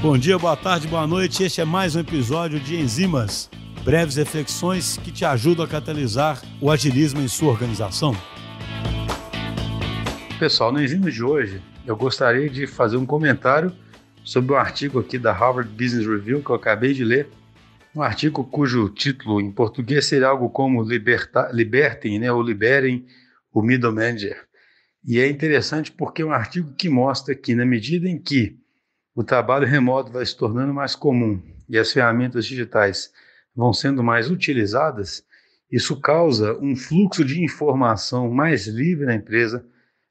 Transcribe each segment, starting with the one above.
Bom dia, boa tarde, boa noite. Este é mais um episódio de Enzimas, breves reflexões que te ajudam a catalisar o agilismo em sua organização. Pessoal, no Enzimas de hoje, eu gostaria de fazer um comentário sobre um artigo aqui da Harvard Business Review que eu acabei de ler. Um artigo cujo título em português seria algo como liberta, Libertem né, ou Liberem o Middle Manager. E é interessante porque é um artigo que mostra que, na medida em que o trabalho remoto vai se tornando mais comum e as ferramentas digitais vão sendo mais utilizadas, isso causa um fluxo de informação mais livre na empresa,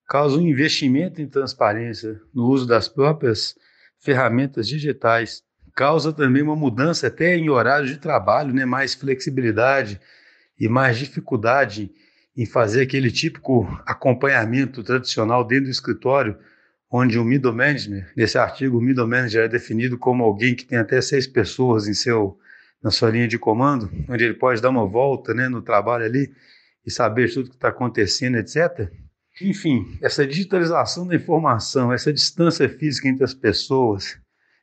causa um investimento em transparência no uso das próprias ferramentas digitais, causa também uma mudança até em horário de trabalho, né, mais flexibilidade e mais dificuldade em fazer aquele típico acompanhamento tradicional dentro do escritório, onde o middle manager, nesse artigo, o middle manager é definido como alguém que tem até seis pessoas em seu, na sua linha de comando, onde ele pode dar uma volta né, no trabalho ali e saber tudo que está acontecendo, etc. Enfim, essa digitalização da informação, essa distância física entre as pessoas,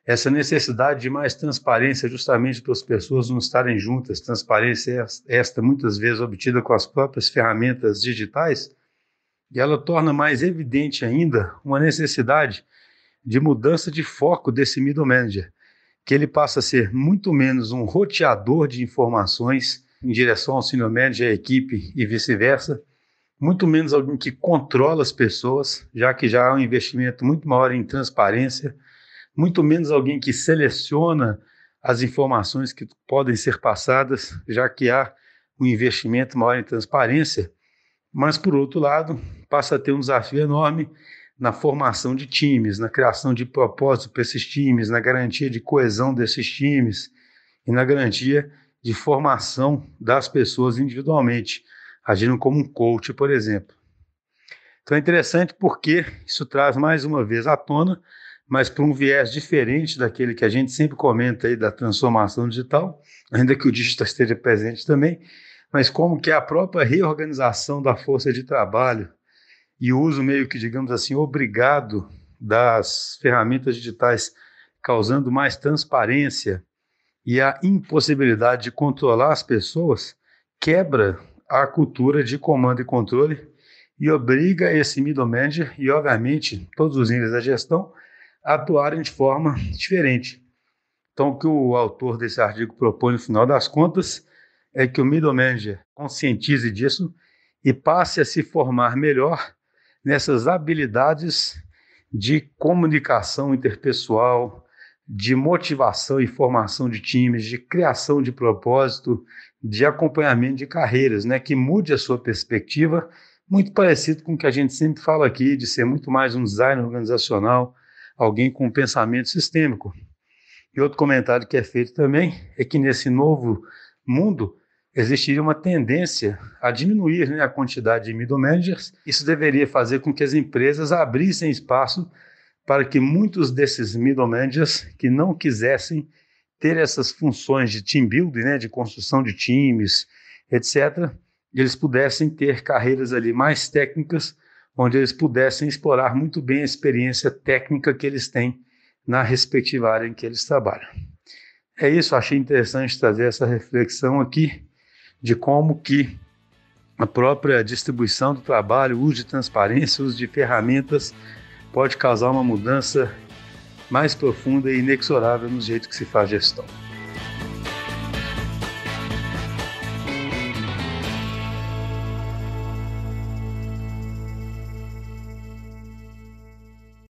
essa necessidade de mais transparência, justamente para as pessoas não estarem juntas, transparência esta muitas vezes obtida com as próprias ferramentas digitais, e ela torna mais evidente ainda uma necessidade de mudança de foco desse middle manager, que ele passa a ser muito menos um roteador de informações em direção ao senior manager, à equipe e vice-versa, muito menos alguém que controla as pessoas, já que já há um investimento muito maior em transparência, muito menos alguém que seleciona as informações que podem ser passadas, já que há um investimento maior em transparência, mas, por outro lado, passa a ter um desafio enorme na formação de times, na criação de propósito para esses times, na garantia de coesão desses times e na garantia de formação das pessoas individualmente, agindo como um coach, por exemplo. Então é interessante porque isso traz mais uma vez à tona mas para um viés diferente daquele que a gente sempre comenta aí da transformação digital, ainda que o digital esteja presente também, mas como que a própria reorganização da força de trabalho e o uso meio que, digamos assim, obrigado das ferramentas digitais, causando mais transparência e a impossibilidade de controlar as pessoas, quebra a cultura de comando e controle e obriga esse middle manager e, obviamente, todos os níveis da gestão atuarem de forma diferente. Então, o que o autor desse artigo propõe no final das contas é que o middle manager conscientize disso e passe a se formar melhor nessas habilidades de comunicação interpessoal, de motivação e formação de times, de criação de propósito, de acompanhamento de carreiras, né, que mude a sua perspectiva, muito parecido com o que a gente sempre fala aqui, de ser muito mais um design organizacional, alguém com pensamento sistêmico. E outro comentário que é feito também é que nesse novo mundo existiria uma tendência a diminuir né, a quantidade de middle managers. Isso deveria fazer com que as empresas abrissem espaço para que muitos desses middle managers que não quisessem ter essas funções de team building, né, de construção de times, etc., eles pudessem ter carreiras ali mais técnicas onde eles pudessem explorar muito bem a experiência técnica que eles têm na respectiva área em que eles trabalham. É isso, achei interessante trazer essa reflexão aqui de como que a própria distribuição do trabalho, uso de transparência, uso de ferramentas pode causar uma mudança mais profunda e inexorável no jeito que se faz gestão.